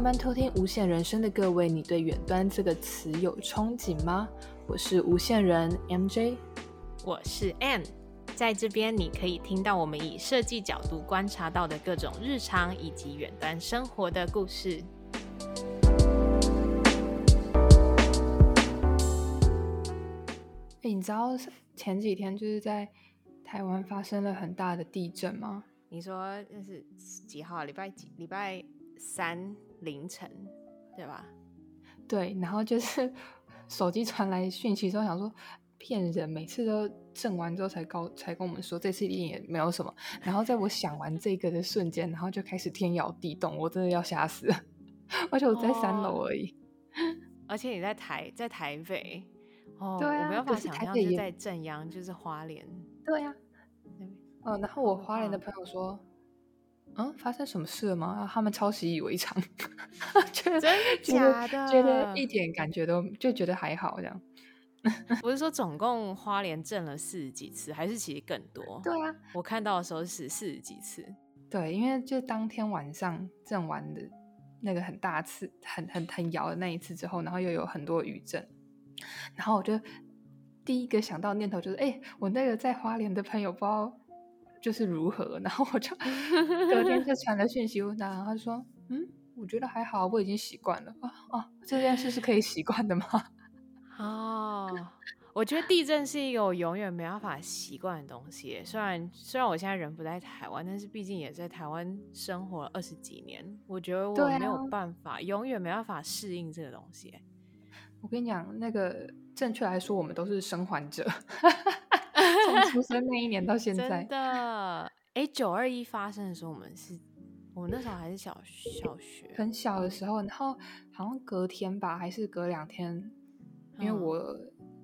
上班偷听无限人生的各位，你对远端这个词有憧憬吗？我是无限人 MJ，我是 Ann，在这边你可以听到我们以设计角度观察到的各种日常以及远端生活的故事。哎，你知道前几天就是在台湾发生了很大的地震吗？你说那是几号？礼拜几？礼拜三凌晨，对吧？对，然后就是 手机传来讯息之后，想说骗人，每次都震完之后才告才跟我们说，这次一定也没有什么。然后在我想完这个的瞬间，然后就开始天摇地动，我真的要吓死了。而且我在三楼而已，哦，而且你在台在台北，哦，对啊，我没有办法想象就在正阳，就是花莲，对呀，啊。嗯、哦，然后我花莲的朋友说，嗯，发生什么事了吗？他们超习以为常，觉得真的假的？觉得一点感觉都就觉得还好这样。我是说总共花莲震了四十几次，还是其实更多？对啊，我看到的时候是四十几次。对，因为就当天晚上震完的那个很大次、很很很摇的那一次之后，然后又有很多余震，然后我就第一个想到念头就是，哎，我那个在花莲的朋友不知道。就是如何，然后我就 隔天就传了讯息问他，然后他就说：“嗯，我觉得还好，我已经习惯了啊啊，这件事是可以习惯的吗？” 哦，我觉得地震是一个我永远没办法习惯的东西。虽然虽然我现在人不在台湾，但是毕竟也在台湾生活了二十几年，我觉得我没有办法，啊、永远没办法适应这个东西。我跟你讲，那个正确来说，我们都是生还者。从 出生那一年到现在，真的，哎，九二一发生的时候，我们是，我们那时候还是小小学，很小的时候，然后好像隔天吧，还是隔两天，因为我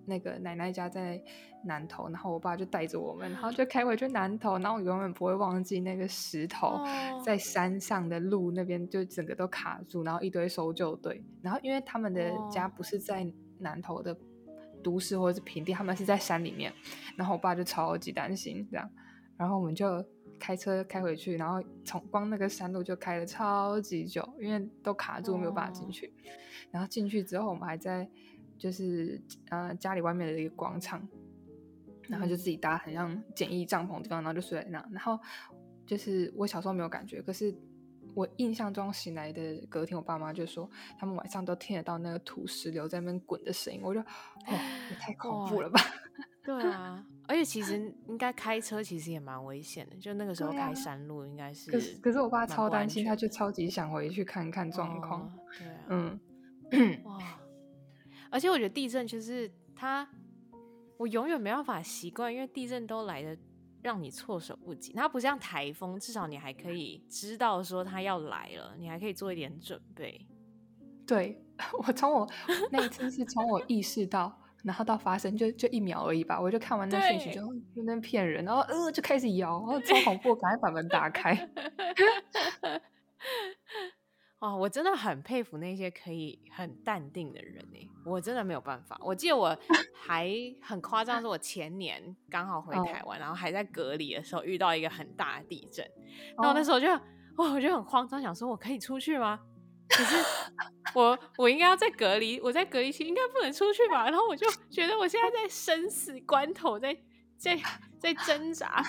那个奶奶家在南头，然后我爸就带着我们，然后就开回去南头，然后我永远不会忘记那个石头在山上的路那边，就整个都卡住，然后一堆搜救队，然后因为他们的家不是在南头的。都市或者是平地，他们是在山里面，然后我爸就超级担心这样，然后我们就开车开回去，然后从光那个山路就开了超级久，因为都卡住没有办法进去，哦、然后进去之后我们还在就是呃家里外面的一个广场，然后就自己搭很像简易帐篷的地方，然后就睡在那，然后就是我小时候没有感觉，可是。我印象中醒来的隔天，我爸妈就说他们晚上都听得到那个土石流在那边滚的声音。我就，哦，也太恐怖了吧？对啊，而且其实 应该开车其实也蛮危险的，就那个时候开山路应该是，可是。可是我爸超担心，他就超级想回去看看状况。哦。对啊，嗯，哇，而且我觉得地震就是他，我永远没办法习惯，因为地震都来的。让你措手不及，它不像台风，至少你还可以知道说它要来了，你还可以做一点准备。对，我从我那一次是从我意识到，然后到发生就就一秒而已吧，我就看完那讯息就就那骗人，然后呃就开始摇，然后超恐怖，赶快 把门打开。哦，我真的很佩服那些可以很淡定的人哎，我真的没有办法。我记得我 还很夸张，是我前年刚好回台湾，然后还在隔离的时候遇到一个很大的地震，然后那时候就哦，我就很慌张，想说我可以出去吗？可是我我应该要在隔离，我在隔离期应该不能出去吧？然后我就觉得我现在在生死关头，在在在挣扎。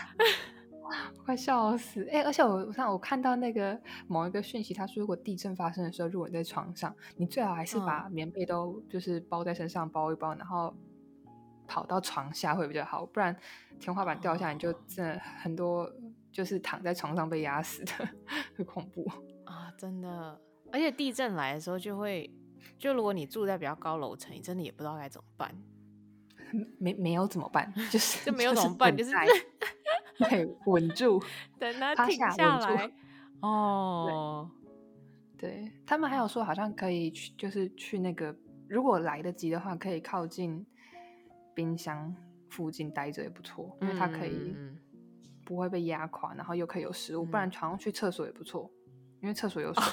快笑死！哎、欸，而且我我看我看到那个某一个讯息，他说如果地震发生的时候，如果你在床上，你最好还是把棉被都就是包在身上包一包，然后跑到床下会比较好，不然天花板掉下来你就真的很多就是躺在床上被压死的，很恐怖啊！真的，而且地震来的时候就会，就如果你住在比较高楼层，你真的也不知道该怎么办，没没有怎么办，就是就没有 怎么办，就是。对，稳住，等它停下来。哦，对，他们还有说，好像可以去，就是去那个，如果来得及的话，可以靠近冰箱附近待着也不错，因为它可以不会被压垮，然后又可以有食物，不然好像去厕所也不错，因为厕所有水。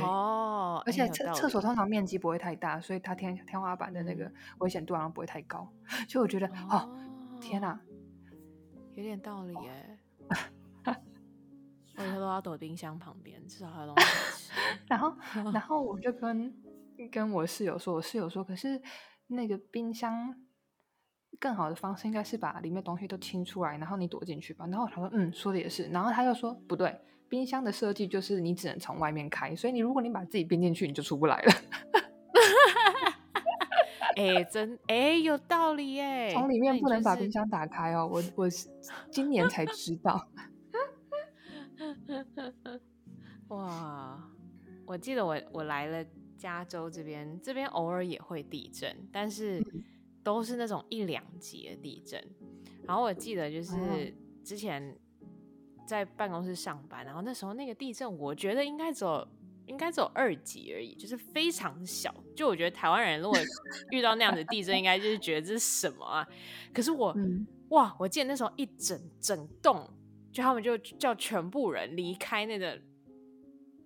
对哦，而且厕厕所通常面积不会太大，所以它天天花板的那个危险度好像不会太高，所以我觉得，哦，天哪！有点道理耶，我以后都要躲冰箱旁边，至少还有东西吃。然后，然后我就 跟跟我室友说，我室友说，可是那个冰箱更好的方式应该是把里面东西都清出来，然后你躲进去吧。然后他说，嗯，说的也是。然后他又说，不对，冰箱的设计就是你只能从外面开，所以你如果你把自己冰进去，你就出不来了。哎，真哎，有道理哎，从里面不能把冰箱打开哦。我我今年才知道。哇，我记得我我来了加州这边，这边偶尔也会地震，但是都是那种一两级的地震。然后我记得就是之前在办公室上班，然后那时候那个地震，我觉得应该只有应该只有二级而已，就是非常小。就我觉得台湾人如果 遇到那样的地震，应该就是觉得这是什么啊？可是我哇，我记得那时候一整整栋。就他们就叫全部人离开那个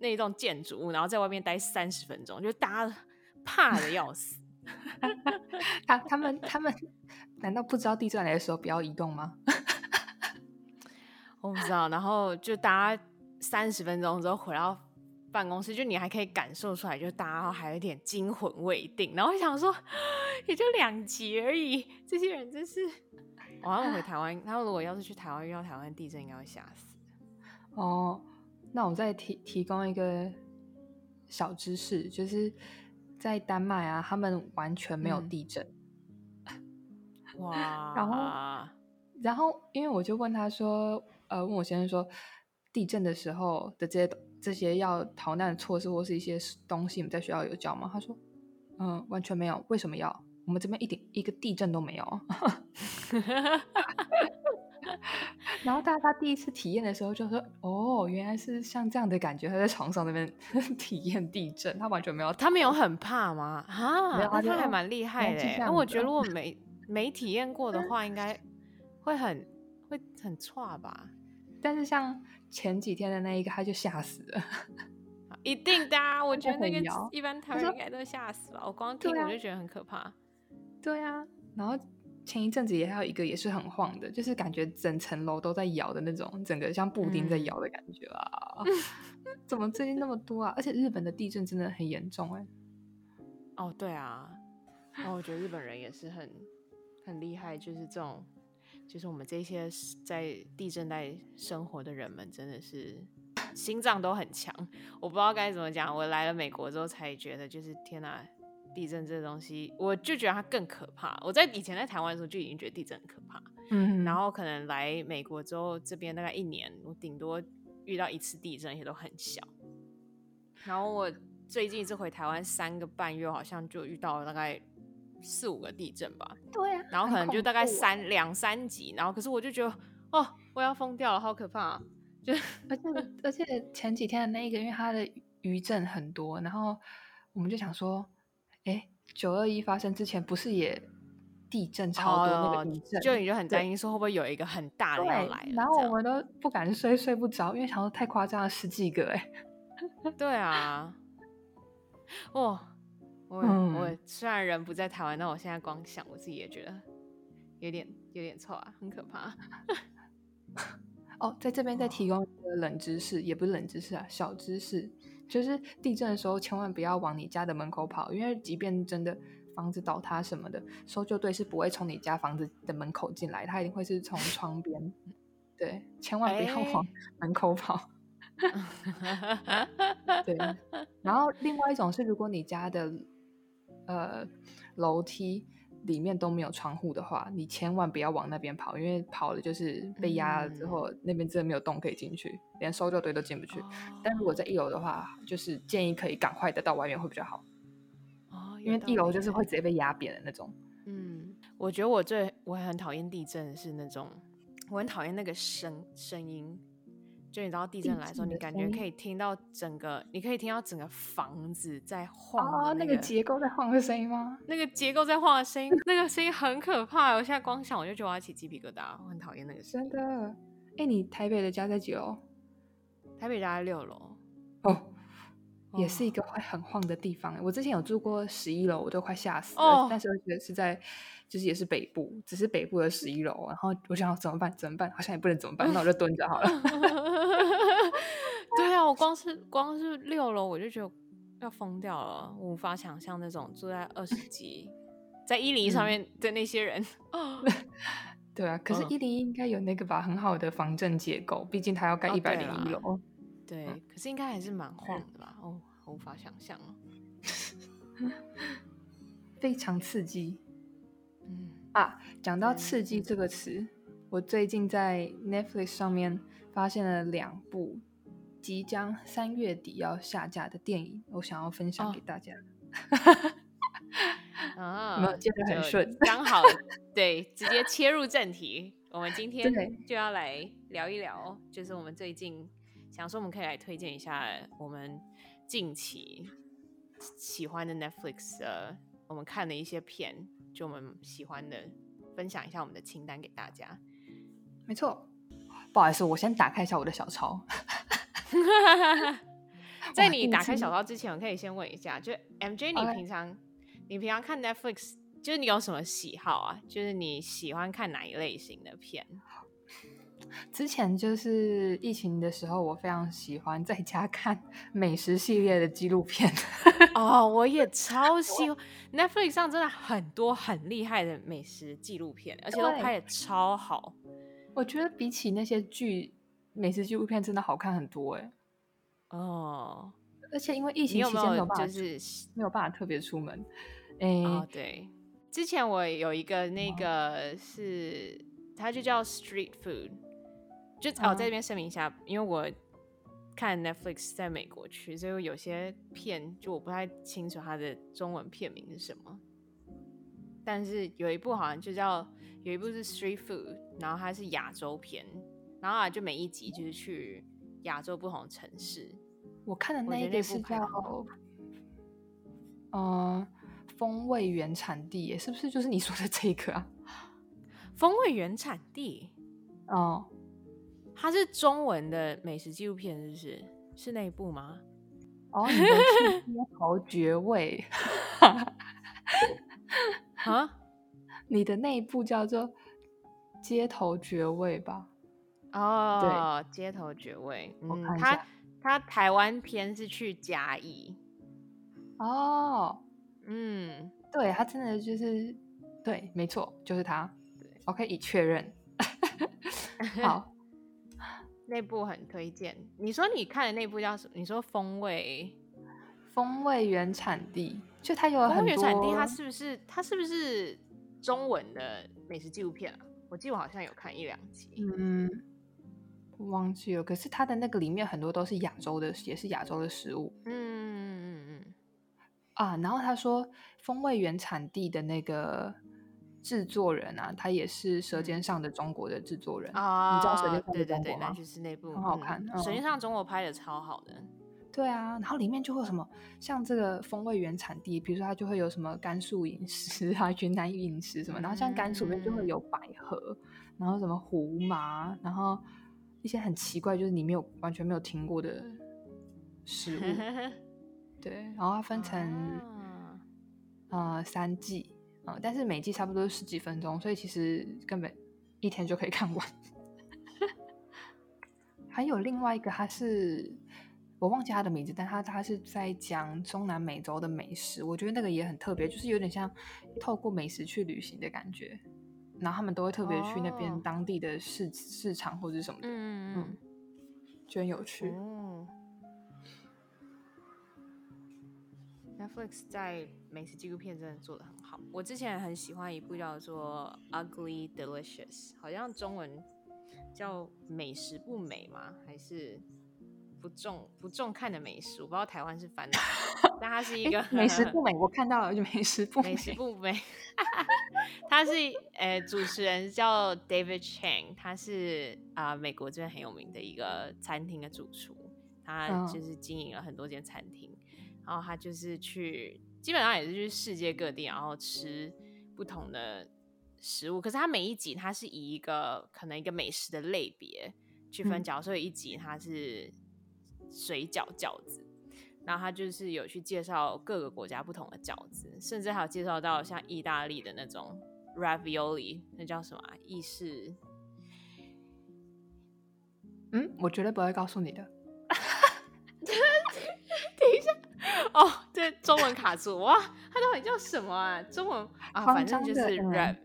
那一栋建筑物，然后在外面待三十分钟，就大家 怕的要死。他他们他 们难道不知道地震来的时候不要移动吗？我不知道。然后就大家三十分钟之后回到办公室，就你还可以感受出来，就大家还有点惊魂未定。然后我想说，也就两集而已，这些人真是。我要回台湾，他说如果要是去台湾遇到台湾地震，应该会吓死。哦，那我再提提供一个小知识，就是在丹麦啊，他们完全没有地震。嗯、哇！然后，然后，因为我就问他说，呃，问我先生说，地震的时候的这些这些要逃难的措施或是一些东西，你们在学校有教吗？他说，嗯，完全没有。为什么要？我们这边一点一个地震都没有。然后大家第一次体验的时候就说：“哦，原来是像这样的感觉。”他在床上那边 体验地震，他完全没有。他没有很怕吗？啊，没有，他还蛮厉害的。那我觉得如果没没体验过的话，应该会很会很差吧。但是像前几天的那一个，他就吓死了。一定的啊，我觉得那个一般台湾人应该都吓死了。我光听我就觉得很可怕。对啊，然后。前一阵子也还有一个也是很晃的，就是感觉整层楼都在摇的那种，整个像布丁在摇的感觉啊！嗯、怎么最近那么多啊？而且日本的地震真的很严重哎。哦，对啊，然后我觉得日本人也是很很厉害，就是这种，就是我们这些在地震带生活的人们，真的是心脏都很强。我不知道该怎么讲，我来了美国之后才觉得，就是天哪！地震这个东西，我就觉得它更可怕。我在以前在台湾的时候就已经觉得地震很可怕，嗯，然后可能来美国之后，这边大概一年，我顶多遇到一次地震，也都很小。然后我最近一次回台湾三个半月，好像就遇到了大概四五个地震吧。对啊，然后可能就大概三两三级，然后可是我就觉得哦，我要疯掉了，好可怕！啊就而且 而且前几天的那一个，因为它的余震很多，然后我们就想说。哎，九二一发生之前不是也地震超多那个地震，就你就很担心说会不会有一个很大的要来，然后我们都不敢睡，睡不着，因为想说太夸张了，十几个哎。对啊，哦，我、嗯、我虽然人不在台湾，但我现在光想我自己也觉得有点有点臭啊，很可怕。哦，在这边再提供一个冷知识，也不是冷知识啊，小知识。就是地震的时候，千万不要往你家的门口跑，因为即便真的房子倒塌什么的，搜救队是不会从你家房子的门口进来，他一定会是从窗边。对，千万不要往门口跑。欸、对，然后另外一种是，如果你家的呃楼梯。里面都没有窗户的话，你千万不要往那边跑，因为跑了就是被压了之后，嗯、那边真的没有洞可以进去，连搜救队都进不去。哦、但如果在一楼的话，就是建议可以赶快的到外面会比较好。哦，因为一楼就是会直接被压扁的那种。嗯，我觉得我最我很讨厌地震是那种，我很讨厌那个声声音。就你知道地震来的时候，你感觉可以听到整个，你可以听到整个房子在晃，那个哦，那个结构在晃的声音吗？那个结构在晃的声音，那个声音很可怕。我现在光想我就觉得我要起鸡皮疙瘩，我很讨厌那个声音。真的？哎、欸，你台北的家在几楼？台北家在六楼。哦，也是一个会很晃的地方。我之前有住过十一楼，我都快吓死了。哦、但是我觉得是在，就是也是北部，只是北部的十一楼。然后我想怎么办？怎么办？好像也不能怎么办，那我就蹲着好了。对啊，我光是光是六楼，我就觉得要疯掉了，无法想象那种住在二十 几，在一零一上面的那些人。嗯、对啊，可是一零一应该有那个吧，很好的防震结构，毕竟它要盖一百零一楼。对，可是应该还是蛮晃的吧？哦，无法想象，非常刺激。嗯啊，讲到刺激这个词，我最近在 Netflix 上面发现了两部即将三月底要下架的电影，我想要分享给大家。啊，没有接得很顺，刚好对，直接切入正题。我们今天就要来聊一聊，就是我们最近。想说我们可以来推荐一下我们近期喜欢的 Netflix 的，我们看的一些片，就我们喜欢的，分享一下我们的清单给大家。没错，不好意思，我先打开一下我的小抄。在你打开小抄之前，我可以先问一下，就 MJ，你平常.你平常看 Netflix，就是你有什么喜好啊？就是你喜欢看哪一类型的片？之前就是疫情的时候，我非常喜欢在家看 美食系列的纪录片。哦，我也超喜欢。Netflix 上真的很多很厉害的美食纪录片，而且都拍的超好。我觉得比起那些剧，美食纪录片真的好看很多哎。哦，而且因为疫情期间没有办法，就是没有办法特别出门。哎，哦，对，之前我有一个那个是，它就叫 Street Food。就哦，在这边声明一下，因为我看 Netflix 在美国区，所以有些片就我不太清楚它的中文片名是什么。但是有一部好像就叫有一部是 Street Food，然后它是亚洲片，然后啊就每一集就是去亚洲不同的城市。我看的那一个是叫呃风味原产地，是不是就是你说的这个啊？风味原产地哦。它是中文的美食纪录片，是不是？是那一部吗？哦，你的是街头绝味啊？你的那一部叫做街头绝味吧？哦，对，街头绝味。嗯，他他台湾片是去嘉义。哦，嗯，对，他真的就是对，没错，就是他。OK，已确认。好。那部很推荐。你说你看的那部叫什么？你说风味，风味原产地，就它有很多。风味原产地，它是不是它是不是中文的美食纪录片啊？我记得我好像有看一两集。嗯，我忘记了。可是它的那个里面很多都是亚洲的，也是亚洲的食物。嗯嗯嗯嗯。啊，然后他说风味原产地的那个。制作人啊，他也是《舌尖上的中国》的制作人啊，你知道《舌尖上的中国》吗？对对对，那就是那部很好看，嗯《舌尖上中国》拍的超好的。对啊，然后里面就会有什么，像这个风味原产地，比如说它就会有什么甘肃饮食啊、云南饮食什么，然后像甘肃里面就会有百合，然后什么胡麻，然后一些很奇怪，就是你没有完全没有听过的食物。对，然后它分成啊、呃、三季。嗯，但是每季差不多十几分钟，所以其实根本一天就可以看完。还有另外一个，他是我忘记他的名字，但他他是在讲中南美洲的美食，我觉得那个也很特别，就是有点像透过美食去旅行的感觉。然后他们都会特别去那边当地的市、oh. 市场或者什么的，嗯嗯，就很有趣。Oh. Netflix 在美食纪录片真的做的很好。我之前很喜欢一部叫做《Ugly Delicious》，好像中文叫“美食不美”吗？还是不重不重看的美食？我不知道台湾是翻的，但它是一个美食不美。我看到了，就美食不美，美食不美。他是呃，主持人叫 David Chang，他是啊、呃、美国这边很有名的一个餐厅的主厨，他就是经营了很多间餐厅。然后他就是去，基本上也是去世界各地，然后吃不同的食物。可是他每一集，他是以一个可能一个美食的类别去分角。所以一集他是水饺饺子，然后他就是有去介绍各个国家不同的饺子，甚至还有介绍到像意大利的那种 ravioli，那叫什么啊？意式？嗯，我绝对不会告诉你的。哦，这中文卡住哇！它到底叫什么啊？中文啊，反正就是 rav。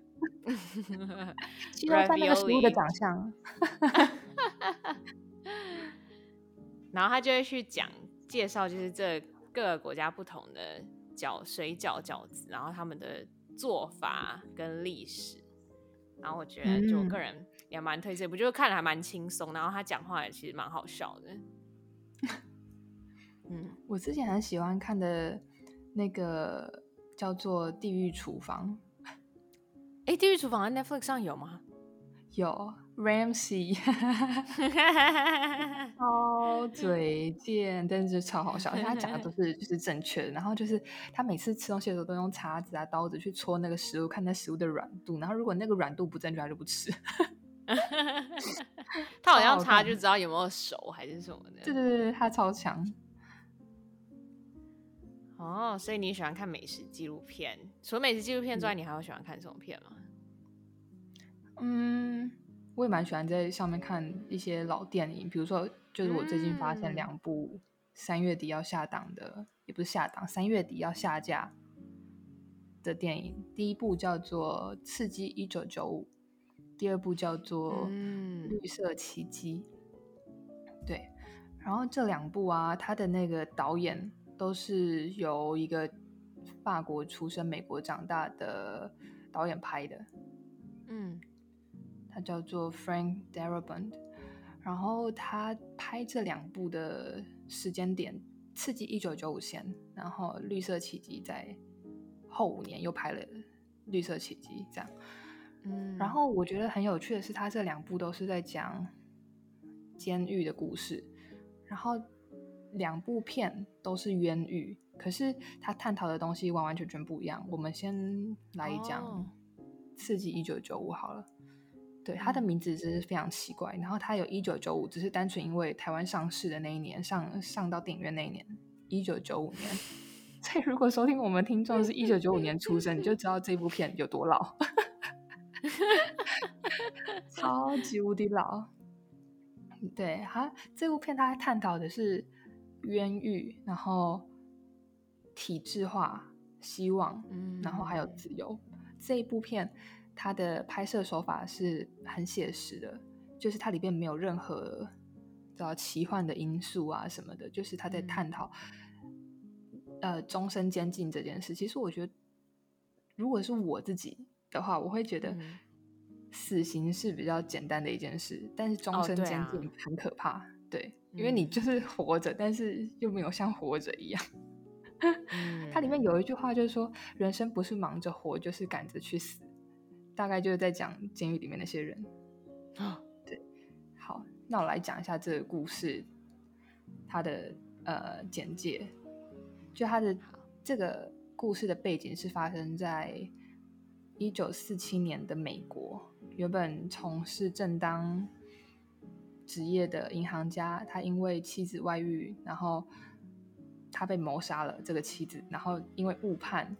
鸡肉饭那个食物的长相。然后他就会去讲介绍，就是这各个国家不同的饺水饺饺子，然后他们的做法跟历史。然后我觉得，就我个人也蛮推荐，不、嗯、就看了还蛮轻松，然后他讲话也其实蛮好笑的。嗯，我之前很喜欢看的那个叫做《地狱厨房》。哎，《地狱厨房》在 Netflix 上有吗？有，Ramsey，超 嘴贱，但是超好笑。他讲的都是就是正确的。然后就是他每次吃东西的时候都用叉子啊、刀子去戳那个食物，看那食物的软度。然后如果那个软度不正确，他就不吃。他好像擦就知道有没有熟还是什么的。对对对，他超强。哦，所以你喜欢看美食纪录片？除了美食纪录片之外，嗯、你还有喜欢看什么片吗？嗯，我也蛮喜欢在上面看一些老电影，比如说，就是我最近发现两部三月底要下档的，嗯、也不是下档，三月底要下架的电影。第一部叫做《刺激一九九五》，第二部叫做《绿色奇迹》。嗯、对，然后这两部啊，他的那个导演都是由一个法国出生、美国长大的导演拍的。嗯。他叫做 Frank Darabont，然后他拍这两部的时间点，《刺激一九九五》先，然后《绿色奇迹》在后五年又拍了《绿色奇迹》，这样。嗯，然后我觉得很有趣的是，他这两部都是在讲监狱的故事，然后两部片都是冤狱，可是他探讨的东西完完全全不一样。我们先来讲《刺激一九九五》好了。对，他的名字真是非常奇怪。然后他有一九九五，只是单纯因为台湾上市的那一年上上到电影院那一年，一九九五年。所以如果收听我们听众是一九九五年出生，你就知道这部片有多老，超级无敌老。对，他这部片他探讨的是冤狱，然后体制化、希望，然后还有自由。这一部片。它的拍摄手法是很写实的，就是它里边没有任何叫奇幻的因素啊什么的，就是他在探讨、嗯、呃终身监禁这件事。其实我觉得，如果是我自己的话，我会觉得死刑是比较简单的一件事，但是终身监禁很可怕，哦对，啊、对，因为你就是活着，嗯、但是又没有像活着一样。嗯、它里面有一句话就是说，人生不是忙着活，就是赶着去死。大概就是在讲监狱里面那些人啊，对，好，那我来讲一下这个故事，它的呃简介。就它的这个故事的背景是发生在一九四七年的美国。原本从事正当职业的银行家，他因为妻子外遇，然后他被谋杀了。这个妻子，然后因为误判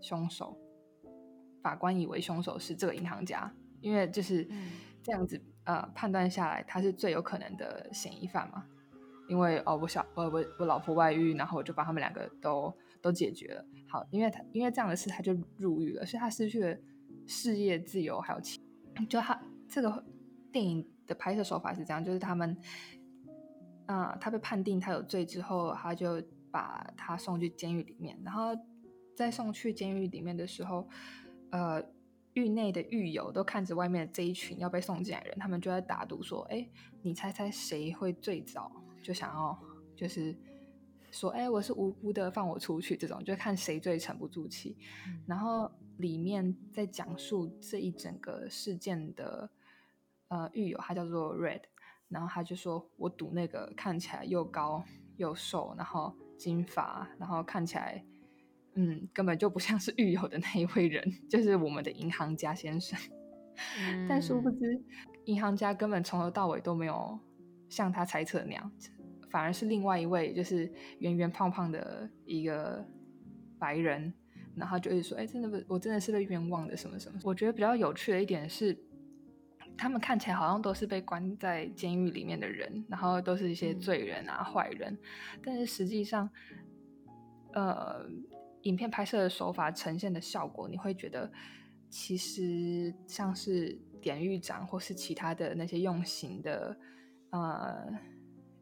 凶手。法官以为凶手是这个银行家，因为就是这样子，嗯、呃，判断下来他是最有可能的嫌疑犯嘛。因为哦，我小我我我老婆外遇，然后我就把他们两个都都解决了。好，因为他因为这样的事，他就入狱了，所以他失去了事业自由，还有钱。就他这个电影的拍摄手法是这样，就是他们，啊、呃，他被判定他有罪之后，他就把他送去监狱里面，然后在送去监狱里面的时候。呃，狱内的狱友都看着外面的这一群要被送进来的人，他们就在打赌说：“哎，你猜猜谁会最早就想要，就是说，哎，我是无辜的，放我出去。”这种就看谁最沉不住气。嗯、然后里面在讲述这一整个事件的呃狱友，他叫做 Red，然后他就说：“我赌那个看起来又高又瘦，然后金发，然后看起来。”嗯，根本就不像是狱友的那一位人，就是我们的银行家先生。嗯、但殊不知，银行家根本从头到尾都没有像他猜测那样，反而是另外一位就是圆圆胖胖的一个白人，然后就会说：“哎，真的不，我真的是被冤枉的什么什么。”我觉得比较有趣的一点是，他们看起来好像都是被关在监狱里面的人，然后都是一些罪人啊、嗯、坏人，但是实际上，呃，影片拍摄的手法呈现的效果，你会觉得其实像是典狱长或是其他的那些用刑的呃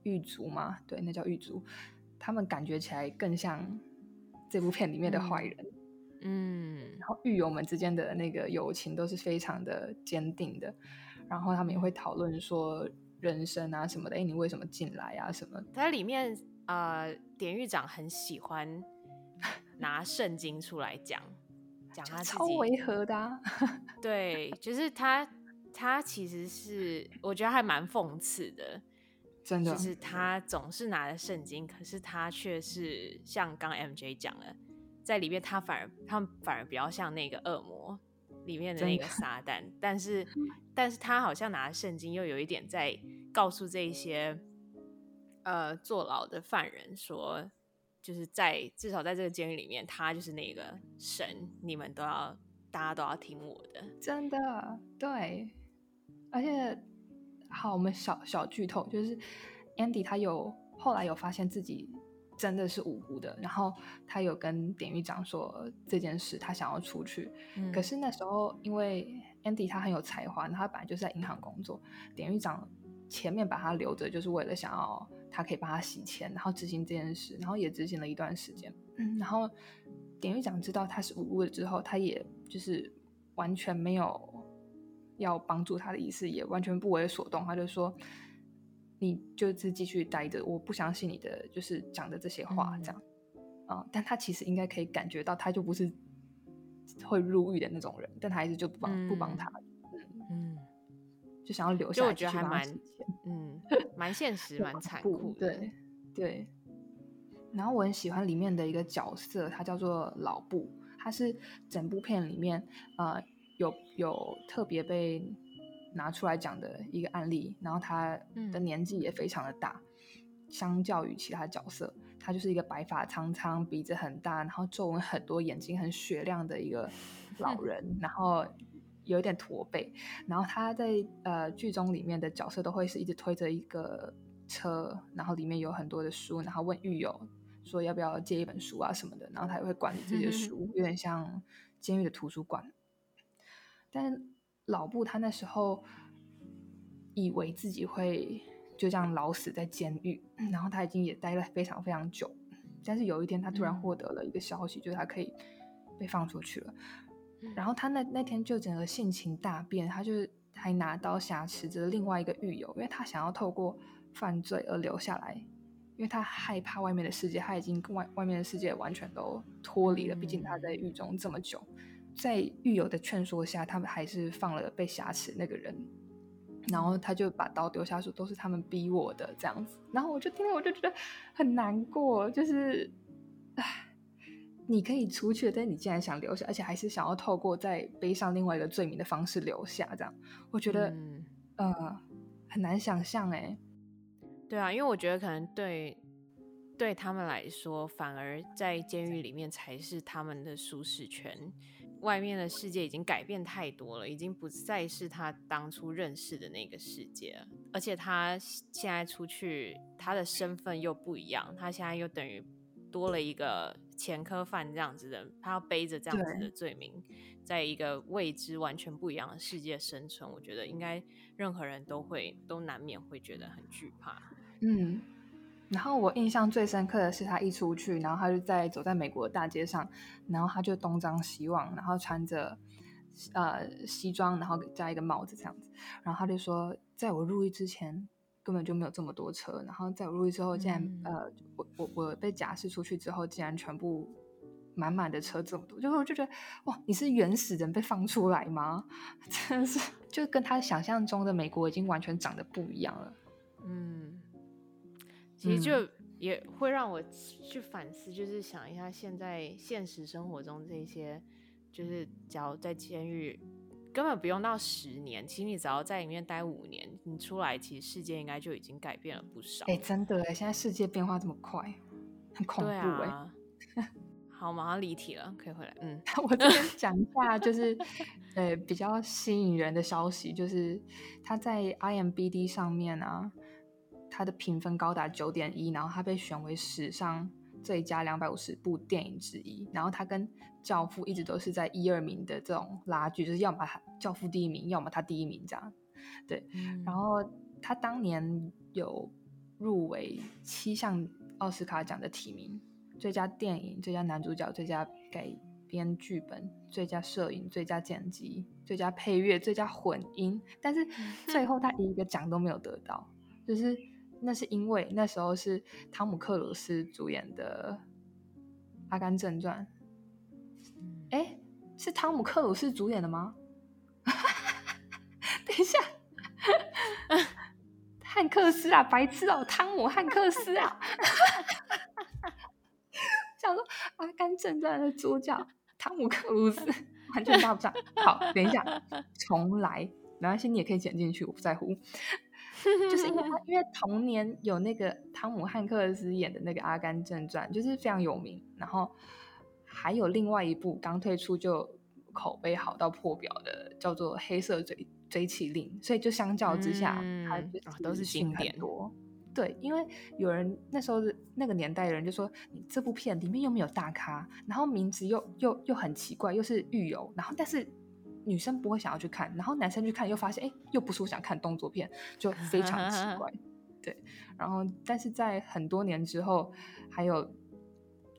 狱卒嘛，对，那叫狱卒，他们感觉起来更像这部片里面的坏人，嗯，然后狱友们之间的那个友情都是非常的坚定的，然后他们也会讨论说人生啊什么的，哎，你为什么进来啊什么？在里面。呃，典狱长很喜欢拿圣经出来讲，讲他超违和的啊。对，就是他，他其实是我觉得还蛮讽刺的，真的，就是他总是拿着圣经，可是他却是像刚 MJ 讲的，在里面他反而他反而比较像那个恶魔里面的那个撒旦，但是但是他好像拿着圣经，又有一点在告诉这一些。呃，坐牢的犯人说，就是在至少在这个监狱里面，他就是那个神，你们都要，大家都要听我的。真的，对。而且，好，我们小小剧透，就是 Andy 他有后来有发现自己真的是无辜的，然后他有跟典狱长说这件事，他想要出去。嗯、可是那时候，因为 Andy 他很有才华，他本来就是在银行工作，典狱长前面把他留着，就是为了想要。他可以帮他洗钱，然后执行这件事，然后也执行了一段时间。嗯，然后典狱长知道他是无辜的之后，他也就是完全没有要帮助他的意思，也完全不为所动。他就说：“你就是继续待着，我不相信你的就是讲的这些话，这样。嗯”嗯，但他其实应该可以感觉到，他就不是会入狱的那种人，但他还是就不帮、嗯、不帮他。嗯。就想要留下，就我觉得还蛮，嗯，蛮现实，蛮残酷的。对对。然后我很喜欢里面的一个角色，他叫做老布，他是整部片里面呃有有特别被拿出来讲的一个案例。然后他的年纪也非常的大，嗯、相较于其他角色，他就是一个白发苍苍、鼻子很大、然后皱纹很多、眼睛很雪亮的一个老人，嗯、然后。有一点驼背，然后他在呃剧中里面的角色都会是一直推着一个车，然后里面有很多的书，然后问狱友说要不要借一本书啊什么的，然后他也会管理这些书，有点像监狱的图书馆。但老布他那时候以为自己会就这样老死在监狱，然后他已经也待了非常非常久，但是有一天他突然获得了一个消息，就是他可以被放出去了。然后他那那天就整个性情大变，他就是还拿刀挟持着另外一个狱友，因为他想要透过犯罪而留下来，因为他害怕外面的世界，他已经跟外外面的世界完全都脱离了。毕竟他在狱中这么久，在狱友的劝说下，他们还是放了被挟持那个人。然后他就把刀丢下，说都是他们逼我的这样子。然后我就听了，我就觉得很难过，就是唉。你可以出去，但是你竟然想留下，而且还是想要透过再背上另外一个罪名的方式留下，这样，我觉得，嗯、呃，很难想象哎。对啊，因为我觉得可能对对他们来说，反而在监狱里面才是他们的舒适圈，外面的世界已经改变太多了，已经不再是他当初认识的那个世界了。而且他现在出去，他的身份又不一样，他现在又等于多了一个。前科犯这样子的，他要背着这样子的罪名，在一个未知、完全不一样的世界生存，我觉得应该任何人都会都难免会觉得很惧怕。嗯，然后我印象最深刻的是他一出去，然后他就在走在美国的大街上，然后他就东张西望，然后穿着呃西装，然后加一个帽子这样子，然后他就说，在我入狱之前。根本就没有这么多车，然后在我入狱之后，竟然、嗯、呃，我我我被假释出去之后，竟然全部满满的车这么多，就是我就觉得哇，你是原始人被放出来吗？真的是，就跟他想象中的美国已经完全长得不一样了。嗯，其实就也会让我去反思，就是想一下现在现实生活中这些，就是假如在监狱。根本不用到十年，其实你只要在里面待五年，你出来其实世界应该就已经改变了不少。哎、欸，真的哎，现在世界变化这么快，很恐怖哎。啊、好，马上离题了，可以回来。嗯，我这边讲一下，就是呃比较吸引人的消息，就是他在 IMBD 上面啊，他的评分高达九点一，然后他被选为史上。最佳两百五十部电影之一，然后他跟《教父》一直都是在一二名的这种拉锯，就是要么他《教父》第一名，要么他第一名这样。对，嗯、然后他当年有入围七项奥斯卡奖的提名：最佳电影、最佳男主角、最佳改编剧本、最佳摄影、最佳剪辑、最佳配乐、最佳混音。但是最后他一个奖都没有得到，就是。那是因为那时候是汤姆克鲁斯主演的《阿甘正传》。哎，是汤姆克鲁斯主演的吗？等一下，汉克斯啊，白痴哦，汤姆汉克斯啊！想说《阿甘正传》的主角汤姆克鲁斯完全搭不上。好，等一下，重来，没关系，你也可以剪进去，我不在乎。就是因为他，因为同年有那个汤姆汉克斯演的那个《阿甘正传》，就是非常有名。然后还有另外一部刚推出就口碑好到破表的，叫做《黑色追追缉令》。所以就相较之下，嗯、它都是经典。对，因为有人那时候那个年代的人就说，你这部片里面又没有大咖，然后名字又又又很奇怪，又是狱友，然后但是。女生不会想要去看，然后男生去看又发现，哎，又不是我想看动作片，就非常奇 怪。对，然后但是在很多年之后，还有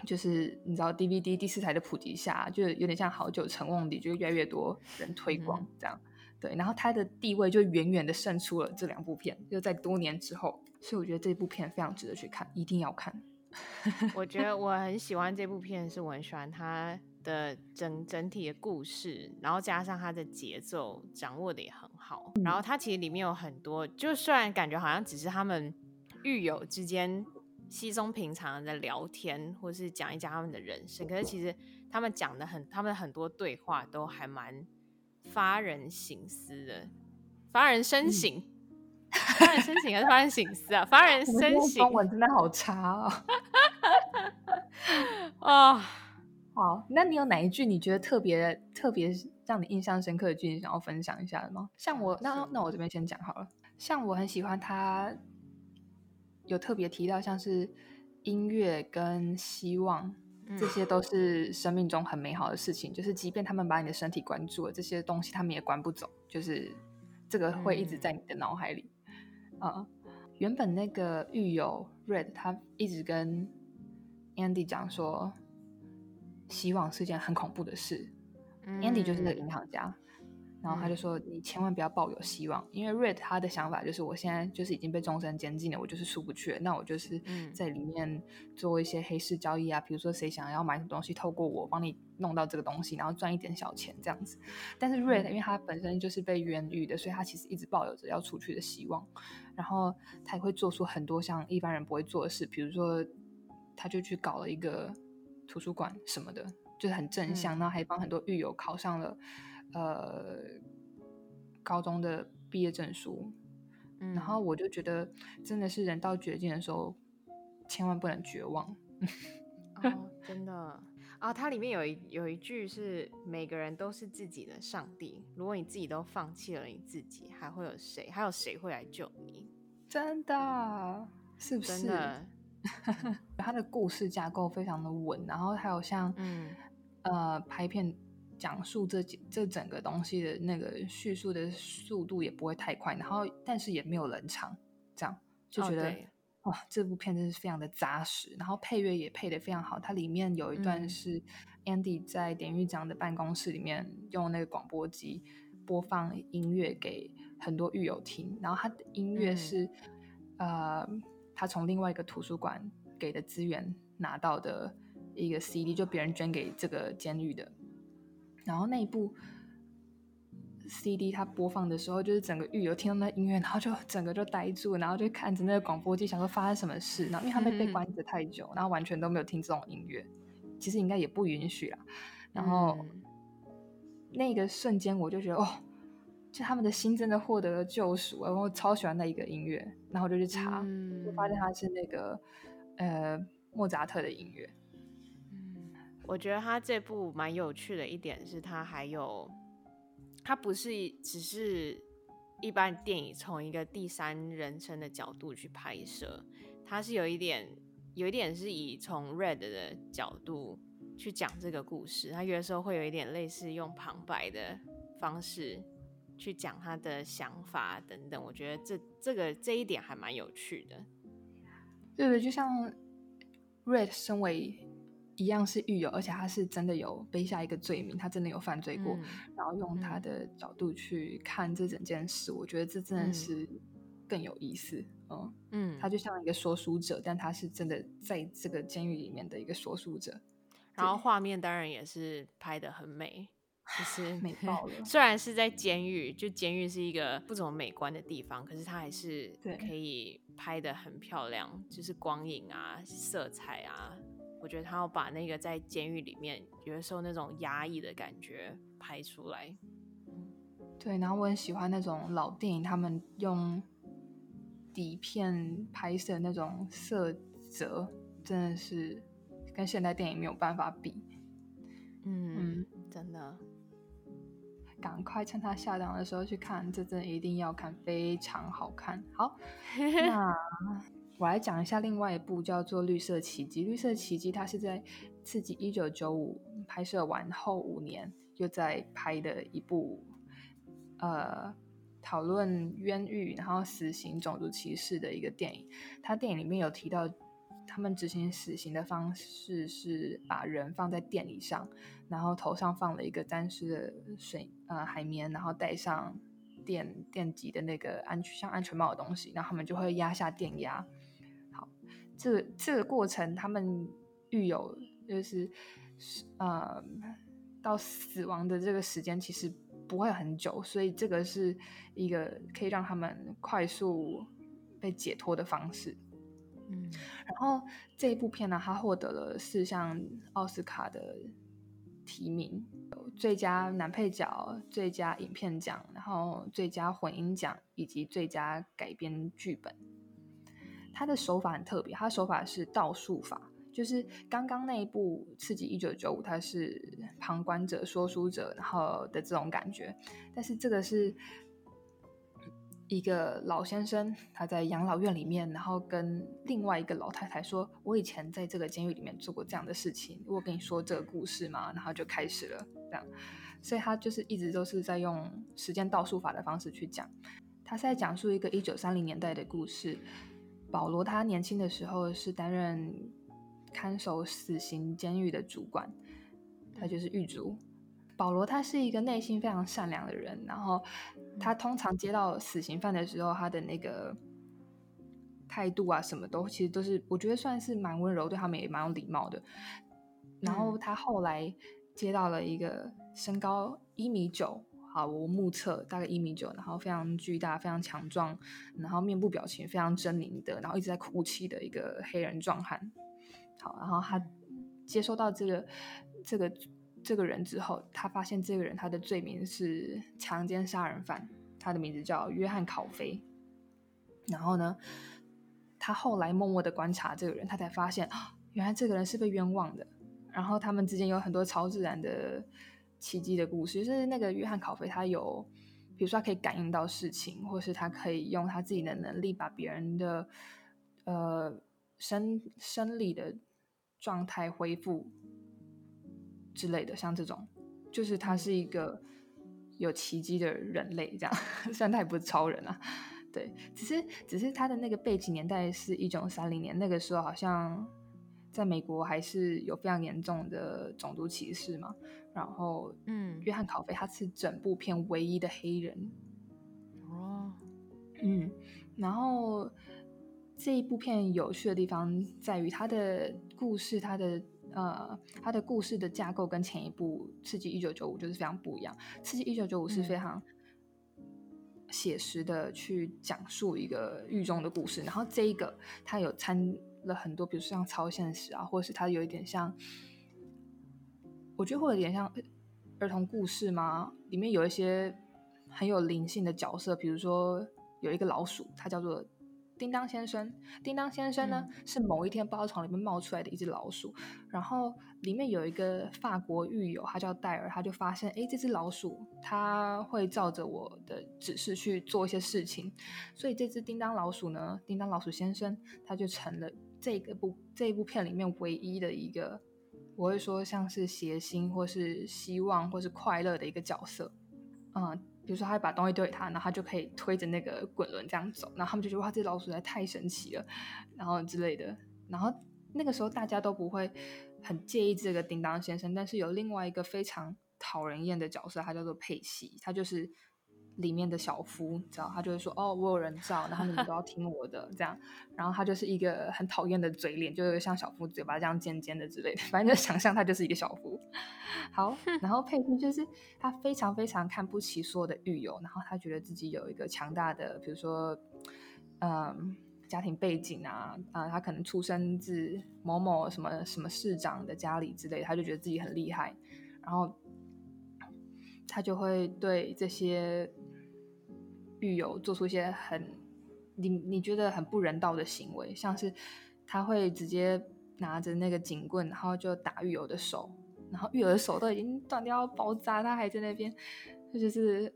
就是你知道 DVD 第四台的普及下，就有点像好久成瓮底，就越来越多人推广这样。嗯、对，然后它的地位就远远的胜出了这两部片，就在多年之后，所以我觉得这部片非常值得去看，一定要看。我觉得我很喜欢这部片，是我很喜欢他。的整整体的故事，然后加上它的节奏掌握的也很好，嗯、然后它其实里面有很多，就虽然感觉好像只是他们狱友之间稀松平常的聊天，或是讲一讲他们的人生，可是其实他们讲的很，他们很多对话都还蛮发人省思的，发人深省，嗯、发人深省还是发人省思啊？发人深省，中文真的好差哦。啊。好，那你有哪一句你觉得特别特别让你印象深刻的句子，想要分享一下的吗？像我，那那我这边先讲好了。像我很喜欢他有特别提到，像是音乐跟希望，这些都是生命中很美好的事情。嗯、就是即便他们把你的身体关住了，这些东西他们也关不走，就是这个会一直在你的脑海里。啊、原本那个狱友 Red 他一直跟 Andy 讲说。希望是件很恐怖的事。嗯、Andy 就是那个银行家，然后他就说：“你千万不要抱有希望，嗯、因为 Red 他的想法就是，我现在就是已经被终身监禁了，我就是出不去了。那我就是在里面做一些黑市交易啊，比如说谁想要买什么东西，透过我帮你弄到这个东西，然后赚一点小钱这样子。但是 Red、嗯、因为他本身就是被冤狱的，所以他其实一直抱有着要出去的希望。然后他也会做出很多像一般人不会做的事，比如说他就去搞了一个。”图书馆什么的，就是很正向，嗯、然后还帮很多狱友考上了呃高中的毕业证书。嗯、然后我就觉得，真的是人到绝境的时候，千万不能绝望。哦、真的啊，它里面有一有一句是：每个人都是自己的上帝。如果你自己都放弃了你自己，还会有谁？还有谁会来救你？真的，是不是？真的。他的故事架构非常的稳，然后还有像，嗯、呃，拍片讲述这这整个东西的那个叙述的速度也不会太快，然后但是也没有冷场，这样就觉得、哦、哇，这部片真是非常的扎实，然后配乐也配得非常好。它里面有一段是 Andy 在典狱长的办公室里面用那个广播机播放音乐给很多狱友听，然后他的音乐是、嗯、呃。他从另外一个图书馆给的资源拿到的一个 CD，就别人捐给这个监狱的。然后那一部 CD 他播放的时候，就是整个狱友听到那音乐，然后就 整个就呆住，然后就看着那个广播机，想说发生什么事。然后因为他们被关着太久，嗯、然后完全都没有听这种音乐，其实应该也不允许啦。然后、嗯、那个瞬间，我就觉得哦，就他们的心真的获得了救赎，然后我超喜欢那一个音乐，然后我就去查，嗯、就发现它是那个呃莫扎特的音乐。嗯，我觉得他这部蛮有趣的一点是，他还有，他不是只是一般电影从一个第三人称的角度去拍摄，他是有一点，有一点是以从 Red 的角度去讲这个故事，他有的时候会有一点类似用旁白的方式。去讲他的想法等等，我觉得这这个这一点还蛮有趣的。对对，就像 Red 身为一样是狱友，而且他是真的有背下一个罪名，他真的有犯罪过，嗯、然后用他的角度去看这整件事，嗯、我觉得这真的是更有意思。嗯嗯，他就像一个说书者，但他是真的在这个监狱里面的一个说书者，然后画面当然也是拍的很美。就是美爆了。虽然是在监狱，就监狱是一个不怎么美观的地方，可是它还是可以拍的很漂亮，就是光影啊、色彩啊。我觉得他要把那个在监狱里面有的时候那种压抑的感觉拍出来。对，然后我很喜欢那种老电影，他们用底片拍摄那种色泽，真的是跟现代电影没有办法比。嗯，嗯真的。赶快趁它下档的时候去看，这真的一定要看，非常好看。好，那我来讲一下另外一部叫做《绿色奇迹》。《绿色奇迹》它是在刺激一九九五拍摄完后五年又在拍的一部，呃，讨论冤狱然后死刑种族歧视的一个电影。它电影里面有提到。他们执行死刑的方式是把人放在电椅上，然后头上放了一个沾湿的水呃海绵，然后戴上电电极的那个安全像安全帽的东西，然后他们就会压下电压。好，这这个过程他们狱友就是呃到死亡的这个时间其实不会很久，所以这个是一个可以让他们快速被解脱的方式。嗯，然后这一部片呢，它获得了四项奥斯卡的提名，最佳男配角、最佳影片奖，然后最佳混音奖以及最佳改编剧本。它的手法很特别，它的手法是倒叙法，就是刚刚那一部《刺激一九九五》，它是旁观者、说书者，然后的这种感觉，但是这个是。一个老先生，他在养老院里面，然后跟另外一个老太太说：“我以前在这个监狱里面做过这样的事情，我跟你说这个故事嘛。”然后就开始了这样，所以他就是一直都是在用时间倒数法的方式去讲。他是在讲述一个一九三零年代的故事。保罗他年轻的时候是担任看守死刑监狱的主管，他就是狱卒。保罗他是一个内心非常善良的人，然后他通常接到死刑犯的时候，他的那个态度啊，什么都其实都是我觉得算是蛮温柔，对他们也蛮有礼貌的。然后他后来接到了一个身高一米九，好，我目测大概一米九，然后非常巨大、非常强壮，然后面部表情非常狰狞的，然后一直在哭泣的一个黑人壮汉。好，然后他接收到这个这个。这个人之后，他发现这个人他的罪名是强奸杀人犯，他的名字叫约翰考菲。然后呢，他后来默默的观察这个人，他才发现啊，原来这个人是被冤枉的。然后他们之间有很多超自然的奇迹的故事，就是那个约翰考菲，他有，比如说他可以感应到事情，或是他可以用他自己的能力把别人的呃生生理的状态恢复。之类的，像这种，就是他是一个有奇迹的人类，这样，虽然他也不是超人啊，对，只是只是他的那个背景年代是一九三零年，那个时候好像在美国还是有非常严重的种族歧视嘛，然后，嗯，约翰考菲他是整部片唯一的黑人，哦，嗯，然后这一部片有趣的地方在于他的故事，他的。呃，他的故事的架构跟前一部《刺激一九九五》就是非常不一样，《刺激一九九五》是非常写实的去讲述一个狱中的故事，然后这一个他有掺了很多，比如说像超现实啊，或者是他有一点像，我觉得会有点像儿童故事吗？里面有一些很有灵性的角色，比如说有一个老鼠，它叫做叮当先生。叮当先生呢，嗯、是某一天不知道从里面冒出来的一只老鼠，然后里面有一个法国狱友，他叫戴尔，他就发现，哎，这只老鼠它会照着我的指示去做一些事情，所以这只叮当老鼠呢，叮当老鼠先生，他就成了这个部这一部片里面唯一的一个，我会说像是谐星或是希望或是快乐的一个角色，嗯。比如说，他会把东西丢给他，然后他就可以推着那个滚轮这样走，然后他们就觉得哇，这老鼠实在太神奇了，然后之类的。然后那个时候大家都不会很介意这个叮当先生，但是有另外一个非常讨人厌的角色，他叫做佩奇，他就是。里面的小夫，你知道他就会说：“哦，我有人罩，然后你们都要听我的，这样。”然后他就是一个很讨厌的嘴脸，就像小夫嘴巴这样尖尖的之类的。反正就想象他就是一个小夫。好，然后佩蒂就是他非常非常看不起所有的狱友，然后他觉得自己有一个强大的，比如说，嗯，家庭背景啊，啊，他可能出生自某某什么什么市长的家里之类，他就觉得自己很厉害，然后他就会对这些。狱友做出一些很你你觉得很不人道的行为，像是他会直接拿着那个警棍，然后就打狱友的手，然后狱友的手都已经断掉要爆炸，他还在那边，这就是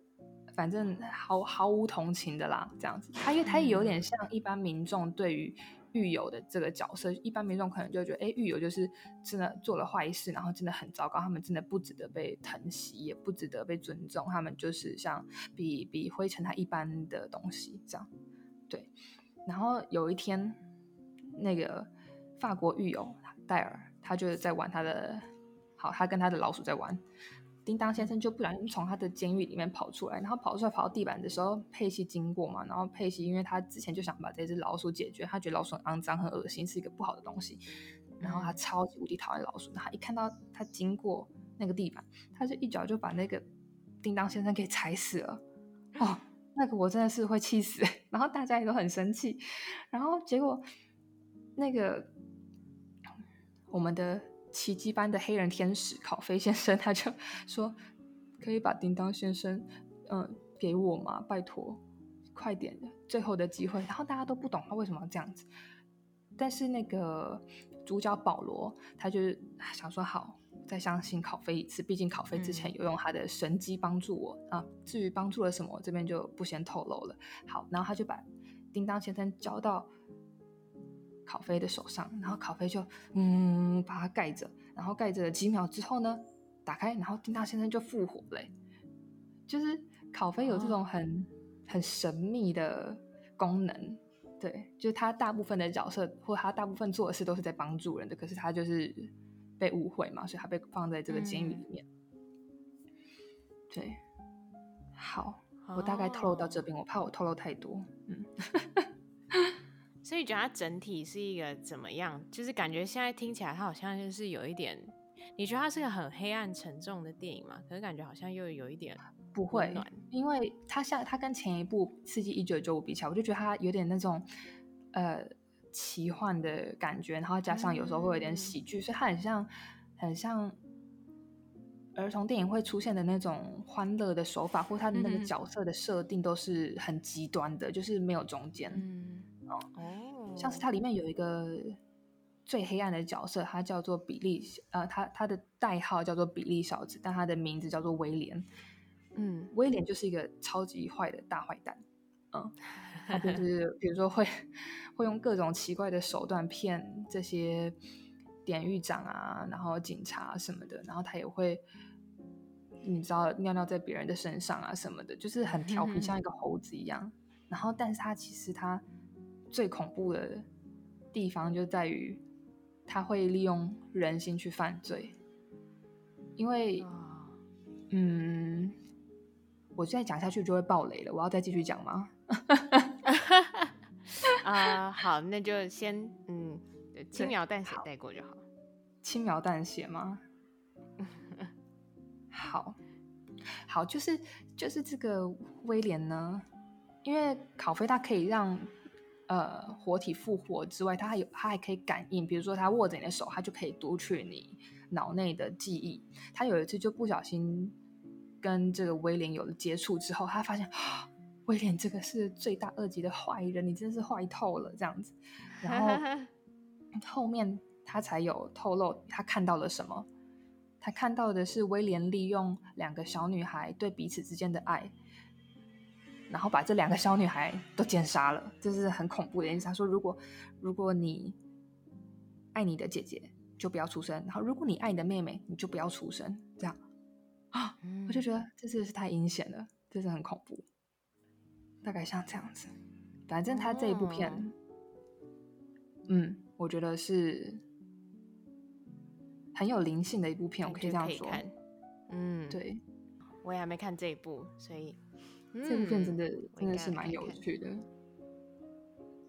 反正毫毫无同情的啦，这样子。他因为他也有点像一般民众对于。狱友的这个角色，一般民众可能就会觉得，哎，狱友就是真的做了坏事，然后真的很糟糕，他们真的不值得被疼惜，也不值得被尊重，他们就是像比比灰尘还一般的东西这样。对，然后有一天，那个法国狱友戴尔，他就是在玩他的，好，他跟他的老鼠在玩。叮当先生就不小心从他的监狱里面跑出来，然后跑出来跑到地板的时候，佩西经过嘛，然后佩西因为他之前就想把这只老鼠解决，他觉得老鼠很肮脏很恶心，是一个不好的东西，然后他超级无敌讨厌老鼠，他一看到他经过那个地板，他就一脚就把那个叮当先生给踩死了，哦，那个我真的是会气死，然后大家也都很生气，然后结果那个我们的。奇迹般的黑人天使考菲先生，他就 说：“可以把叮当先生，嗯，给我吗？拜托，快点，最后的机会。”然后大家都不懂他为什么要这样子，但是那个主角保罗，他就是想说：“好，再相信考菲一次，毕竟考菲之前有用他的神机帮助我、嗯、啊。至于帮助了什么，我这边就不先透露了。”好，然后他就把叮当先生交到。考菲的手上，然后考菲就嗯把它盖着，然后盖着几秒之后呢，打开，然后叮当先生就复活了。就是考菲有这种很、哦、很神秘的功能，对，就是他大部分的角色或他大部分做的事都是在帮助人的，可是他就是被误会嘛，所以他被放在这个监狱里面。嗯、对，好，我大概透露到这边，哦、我怕我透露太多，嗯。所以你觉得它整体是一个怎么样？就是感觉现在听起来它好像就是有一点，你觉得它是个很黑暗沉重的电影嘛？可是感觉好像又有一点不会，因为它像它跟前一部《刺激一九九五》比起来，我就觉得它有点那种呃奇幻的感觉，然后加上有时候会有点喜剧，嗯、所以它很像很像儿童电影会出现的那种欢乐的手法，或它的那个角色的设定都是很极端的，就是没有中间。嗯哦，像是它里面有一个最黑暗的角色，他叫做比利，呃，他他的代号叫做比利小子，但他的名字叫做威廉。嗯，威廉就是一个超级坏的大坏蛋。嗯，他就是比如说会会用各种奇怪的手段骗这些典狱长啊，然后警察什么的，然后他也会你知道尿尿在别人的身上啊什么的，就是很调皮，像一个猴子一样。然后，但是他其实他。最恐怖的地方就在于，他会利用人心去犯罪。因为，嗯，我再讲下去就会爆雷了。我要再继续讲吗？啊，好，那就先嗯，轻描淡写带过就好。轻描淡写吗？好，好，就是就是这个威廉呢，因为考菲他可以让。呃，活体复活之外，它还有，它还可以感应。比如说，它握着你的手，它就可以读取你脑内的记忆。他有一次就不小心跟这个威廉有了接触之后，他发现 威廉这个是罪大恶极的坏人，你真是坏透了这样子。然后 后面他才有透露他看到了什么，他看到的是威廉利用两个小女孩对彼此之间的爱。然后把这两个小女孩都奸杀了，这是很恐怖的意思。他说：“如果如果你爱你的姐姐，就不要出生；然后如果你爱你的妹妹，你就不要出生。”这样啊，我就觉得这是是太阴险了，这是很恐怖。大概像这样子，反正他这一部片，哦、嗯，我觉得是很有灵性的一部片，我可以这样说。嗯，对，我也还没看这一部，所以。这部片真的真的是蛮有趣的，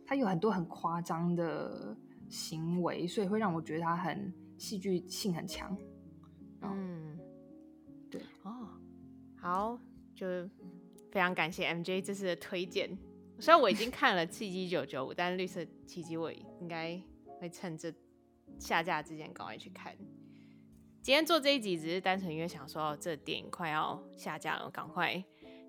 它有很多很夸张的行为，所以会让我觉得它很戏剧性很强。嗯，对哦，好，就非常感谢 MJ 这次的推荐。虽然我已经看了《契机九九五》，但是《绿色奇迹》我应该会趁这下架之前赶快去看。今天做这一集只是单纯因为想说，这电影快要下架了，赶快。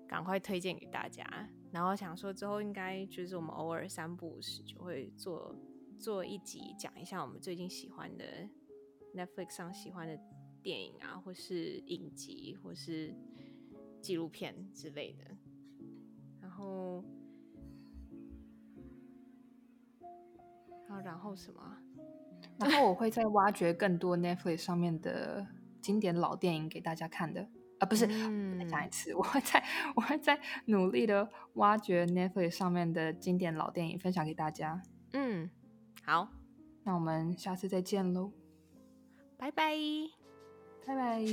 赶快推荐给大家，然后想说之后应该就是我们偶尔三不五时就会做做一集，讲一下我们最近喜欢的 Netflix 上喜欢的电影啊，或是影集，或是纪录片之类的。然后，然后然后什么？然后我会再挖掘更多 Netflix 上面的经典老电影给大家看的。啊，不是，嗯、再讲一次，我会在，我会在努力的挖掘 Netflix 上面的经典老电影，分享给大家。嗯，好，那我们下次再见喽，拜拜，拜拜。